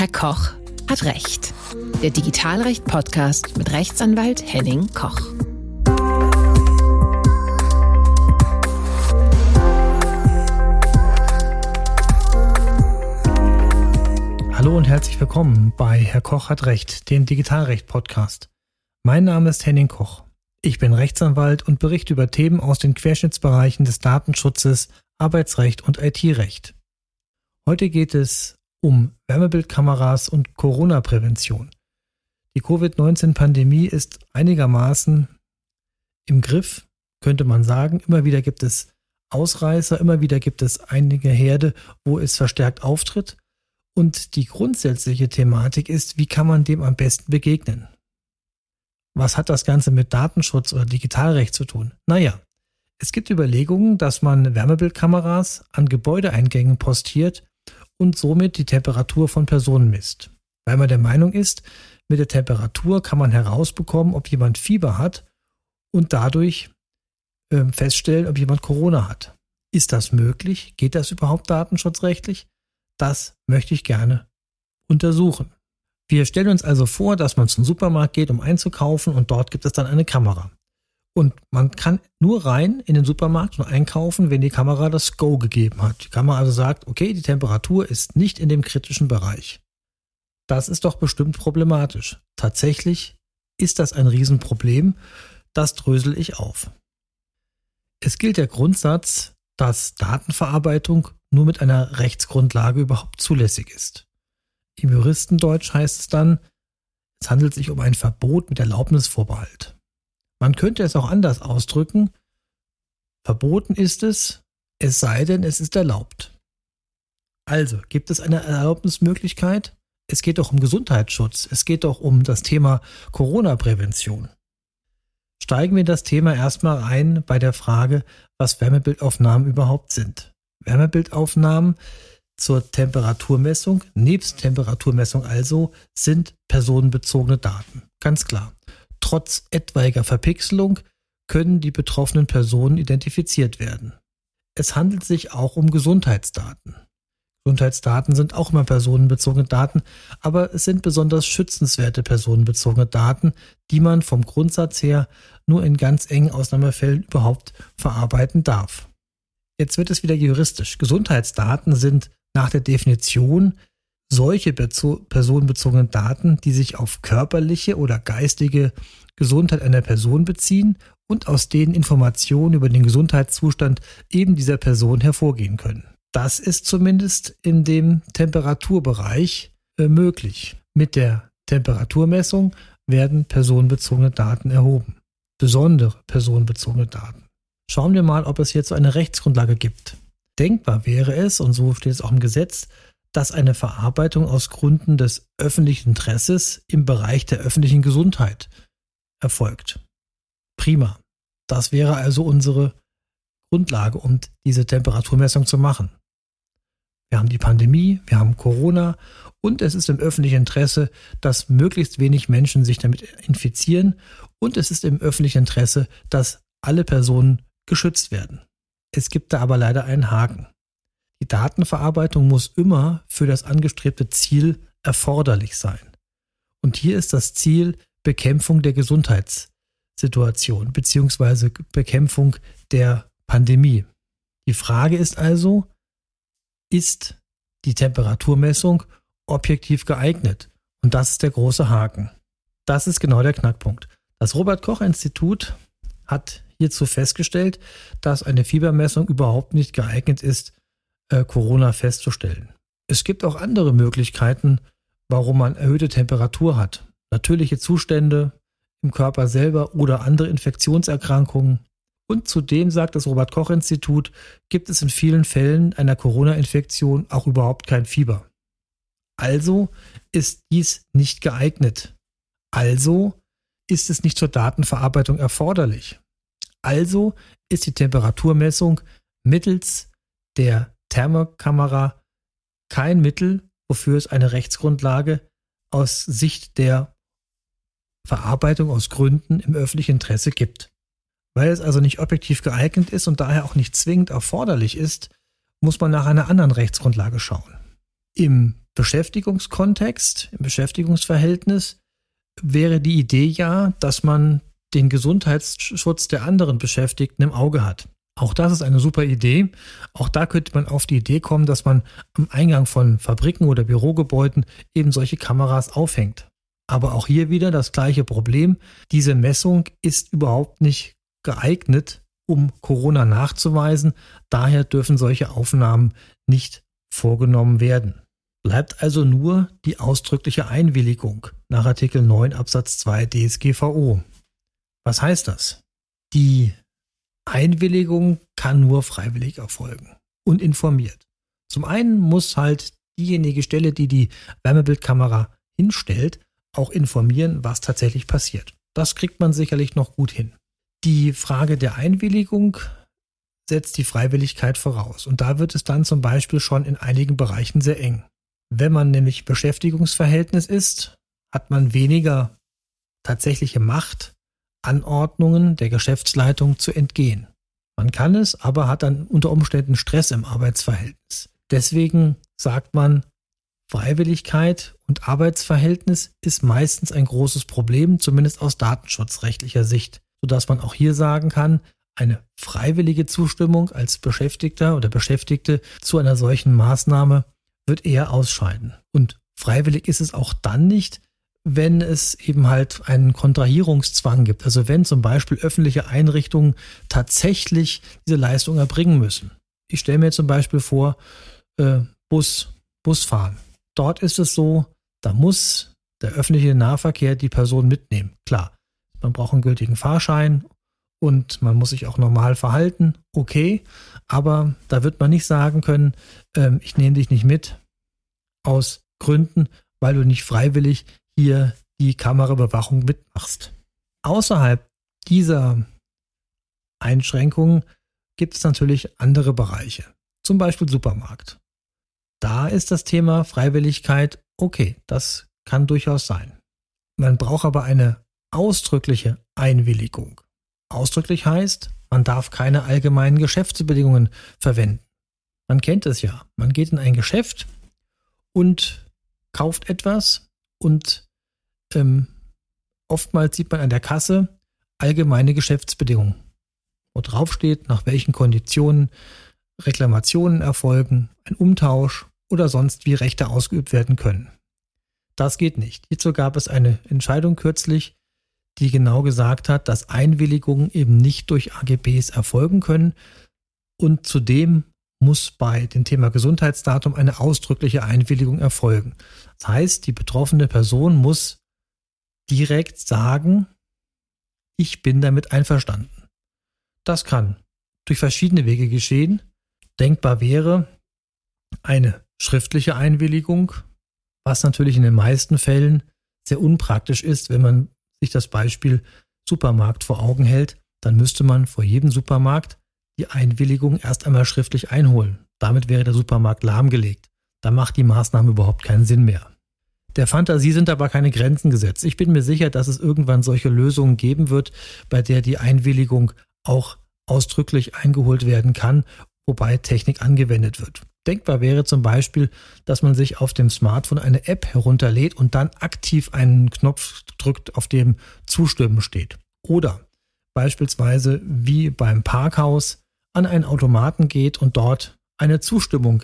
Herr Koch hat Recht. Der Digitalrecht-Podcast mit Rechtsanwalt Henning Koch. Hallo und herzlich willkommen bei Herr Koch hat Recht, dem Digitalrecht-Podcast. Mein Name ist Henning Koch. Ich bin Rechtsanwalt und berichte über Themen aus den Querschnittsbereichen des Datenschutzes, Arbeitsrecht und IT-Recht. Heute geht es um Wärmebildkameras und Corona-Prävention. Die Covid-19-Pandemie ist einigermaßen im Griff, könnte man sagen. Immer wieder gibt es Ausreißer, immer wieder gibt es einige Herde, wo es verstärkt auftritt. Und die grundsätzliche Thematik ist, wie kann man dem am besten begegnen? Was hat das Ganze mit Datenschutz oder Digitalrecht zu tun? Naja, es gibt Überlegungen, dass man Wärmebildkameras an Gebäudeeingängen postiert und somit die Temperatur von Personen misst. Weil man der Meinung ist, mit der Temperatur kann man herausbekommen, ob jemand Fieber hat und dadurch äh, feststellen, ob jemand Corona hat. Ist das möglich? Geht das überhaupt datenschutzrechtlich? Das möchte ich gerne untersuchen. Wir stellen uns also vor, dass man zum Supermarkt geht, um einzukaufen und dort gibt es dann eine Kamera. Und man kann nur rein in den Supermarkt und einkaufen, wenn die Kamera das Go gegeben hat. Die Kamera also sagt, okay, die Temperatur ist nicht in dem kritischen Bereich. Das ist doch bestimmt problematisch. Tatsächlich ist das ein Riesenproblem. Das drösel ich auf. Es gilt der Grundsatz, dass Datenverarbeitung nur mit einer Rechtsgrundlage überhaupt zulässig ist. Im Juristendeutsch heißt es dann, es handelt sich um ein Verbot mit Erlaubnisvorbehalt. Man könnte es auch anders ausdrücken. Verboten ist es, es sei denn, es ist erlaubt. Also, gibt es eine Erlaubnismöglichkeit? Es geht doch um Gesundheitsschutz. Es geht doch um das Thema Corona-Prävention. Steigen wir das Thema erstmal ein bei der Frage, was Wärmebildaufnahmen überhaupt sind. Wärmebildaufnahmen zur Temperaturmessung, nebst Temperaturmessung also, sind personenbezogene Daten. Ganz klar. Trotz etwaiger Verpixelung können die betroffenen Personen identifiziert werden. Es handelt sich auch um Gesundheitsdaten. Gesundheitsdaten sind auch immer personenbezogene Daten, aber es sind besonders schützenswerte personenbezogene Daten, die man vom Grundsatz her nur in ganz engen Ausnahmefällen überhaupt verarbeiten darf. Jetzt wird es wieder juristisch. Gesundheitsdaten sind nach der Definition solche personenbezogenen Daten, die sich auf körperliche oder geistige Gesundheit einer Person beziehen und aus denen Informationen über den Gesundheitszustand eben dieser Person hervorgehen können. Das ist zumindest in dem Temperaturbereich äh, möglich. Mit der Temperaturmessung werden personenbezogene Daten erhoben. Besondere personenbezogene Daten. Schauen wir mal, ob es so eine Rechtsgrundlage gibt. Denkbar wäre es, und so steht es auch im Gesetz, dass eine Verarbeitung aus Gründen des öffentlichen Interesses im Bereich der öffentlichen Gesundheit erfolgt. Prima. Das wäre also unsere Grundlage, um diese Temperaturmessung zu machen. Wir haben die Pandemie, wir haben Corona und es ist im öffentlichen Interesse, dass möglichst wenig Menschen sich damit infizieren und es ist im öffentlichen Interesse, dass alle Personen geschützt werden. Es gibt da aber leider einen Haken. Die Datenverarbeitung muss immer für das angestrebte Ziel erforderlich sein. Und hier ist das Ziel Bekämpfung der Gesundheitssituation bzw. Bekämpfung der Pandemie. Die Frage ist also, ist die Temperaturmessung objektiv geeignet? Und das ist der große Haken. Das ist genau der Knackpunkt. Das Robert Koch Institut hat hierzu festgestellt, dass eine Fiebermessung überhaupt nicht geeignet ist, äh, Corona festzustellen. Es gibt auch andere Möglichkeiten, warum man erhöhte Temperatur hat. Natürliche Zustände im Körper selber oder andere Infektionserkrankungen. Und zudem sagt das Robert Koch Institut, gibt es in vielen Fällen einer Corona-Infektion auch überhaupt kein Fieber. Also ist dies nicht geeignet. Also ist es nicht zur Datenverarbeitung erforderlich. Also ist die Temperaturmessung mittels der Thermokamera kein Mittel, wofür es eine Rechtsgrundlage aus Sicht der Verarbeitung aus Gründen im öffentlichen Interesse gibt. Weil es also nicht objektiv geeignet ist und daher auch nicht zwingend erforderlich ist, muss man nach einer anderen Rechtsgrundlage schauen. Im Beschäftigungskontext, im Beschäftigungsverhältnis wäre die Idee ja, dass man den Gesundheitsschutz der anderen Beschäftigten im Auge hat. Auch das ist eine super Idee. Auch da könnte man auf die Idee kommen, dass man am Eingang von Fabriken oder Bürogebäuden eben solche Kameras aufhängt. Aber auch hier wieder das gleiche Problem. Diese Messung ist überhaupt nicht geeignet, um Corona nachzuweisen. Daher dürfen solche Aufnahmen nicht vorgenommen werden. Bleibt also nur die ausdrückliche Einwilligung nach Artikel 9 Absatz 2 DSGVO. Was heißt das? Die Einwilligung kann nur freiwillig erfolgen und informiert. Zum einen muss halt diejenige Stelle, die die Wärmebildkamera hinstellt, auch informieren, was tatsächlich passiert. Das kriegt man sicherlich noch gut hin. Die Frage der Einwilligung setzt die Freiwilligkeit voraus. Und da wird es dann zum Beispiel schon in einigen Bereichen sehr eng. Wenn man nämlich Beschäftigungsverhältnis ist, hat man weniger tatsächliche Macht, Anordnungen der Geschäftsleitung zu entgehen. Man kann es, aber hat dann unter Umständen Stress im Arbeitsverhältnis. Deswegen sagt man, Freiwilligkeit und Arbeitsverhältnis ist meistens ein großes Problem, zumindest aus datenschutzrechtlicher Sicht, sodass man auch hier sagen kann, eine freiwillige Zustimmung als Beschäftigter oder Beschäftigte zu einer solchen Maßnahme wird eher ausscheiden. Und freiwillig ist es auch dann nicht, wenn es eben halt einen Kontrahierungszwang gibt. Also wenn zum Beispiel öffentliche Einrichtungen tatsächlich diese Leistung erbringen müssen. Ich stelle mir zum Beispiel vor, äh, Bus, Busfahren. Dort ist es so, da muss der öffentliche Nahverkehr die Person mitnehmen. Klar, man braucht einen gültigen Fahrschein und man muss sich auch normal verhalten. Okay, aber da wird man nicht sagen können, ähm, ich nehme dich nicht mit aus Gründen, weil du nicht freiwillig hier die Kameraüberwachung mitmachst. Außerhalb dieser Einschränkungen gibt es natürlich andere Bereiche, zum Beispiel Supermarkt. Da ist das Thema Freiwilligkeit okay, das kann durchaus sein. Man braucht aber eine ausdrückliche Einwilligung. Ausdrücklich heißt, man darf keine allgemeinen Geschäftsbedingungen verwenden. Man kennt es ja. Man geht in ein Geschäft und kauft etwas und ähm, oftmals sieht man an der Kasse allgemeine Geschäftsbedingungen, wo drauf steht, nach welchen Konditionen Reklamationen erfolgen, ein Umtausch oder sonst wie Rechte ausgeübt werden können. Das geht nicht. Hierzu gab es eine Entscheidung kürzlich, die genau gesagt hat, dass Einwilligungen eben nicht durch AGBs erfolgen können und zudem muss bei dem Thema Gesundheitsdatum eine ausdrückliche Einwilligung erfolgen. Das heißt, die betroffene Person muss direkt sagen, ich bin damit einverstanden. Das kann durch verschiedene Wege geschehen. Denkbar wäre eine schriftliche Einwilligung, was natürlich in den meisten Fällen sehr unpraktisch ist, wenn man sich das Beispiel Supermarkt vor Augen hält, dann müsste man vor jedem Supermarkt die Einwilligung erst einmal schriftlich einholen. Damit wäre der Supermarkt lahmgelegt. Da macht die Maßnahme überhaupt keinen Sinn mehr. Der Fantasie sind aber keine Grenzen gesetzt. Ich bin mir sicher, dass es irgendwann solche Lösungen geben wird, bei der die Einwilligung auch ausdrücklich eingeholt werden kann, wobei Technik angewendet wird. Denkbar wäre zum Beispiel, dass man sich auf dem Smartphone eine App herunterlädt und dann aktiv einen Knopf drückt, auf dem Zustimmen steht. Oder beispielsweise wie beim Parkhaus an einen Automaten geht und dort eine Zustimmung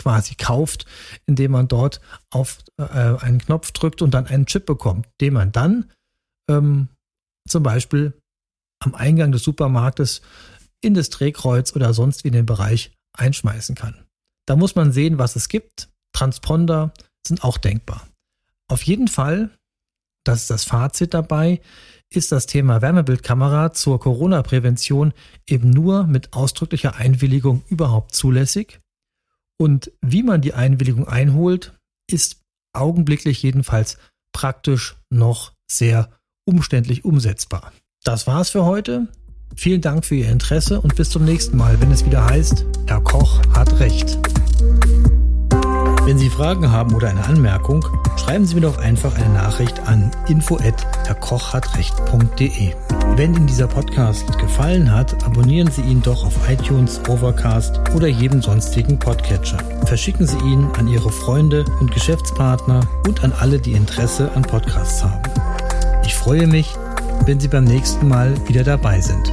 quasi kauft, indem man dort auf äh, einen Knopf drückt und dann einen Chip bekommt, den man dann ähm, zum Beispiel am Eingang des Supermarktes in das Drehkreuz oder sonst wie in den Bereich einschmeißen kann. Da muss man sehen, was es gibt. Transponder sind auch denkbar. Auf jeden Fall, das ist das Fazit dabei, ist das Thema Wärmebildkamera zur Corona-Prävention eben nur mit ausdrücklicher Einwilligung überhaupt zulässig. Und wie man die Einwilligung einholt, ist augenblicklich jedenfalls praktisch noch sehr umständlich umsetzbar. Das war's für heute. Vielen Dank für Ihr Interesse und bis zum nächsten Mal, wenn es wieder heißt, Herr Koch hat Recht. Wenn Sie Fragen haben oder eine Anmerkung, schreiben Sie mir doch einfach eine Nachricht an info@herrkochhatrecht.de. Wenn Ihnen dieser Podcast gefallen hat, abonnieren Sie ihn doch auf iTunes, Overcast oder jedem sonstigen Podcatcher. Verschicken Sie ihn an Ihre Freunde und Geschäftspartner und an alle, die Interesse an Podcasts haben. Ich freue mich, wenn Sie beim nächsten Mal wieder dabei sind.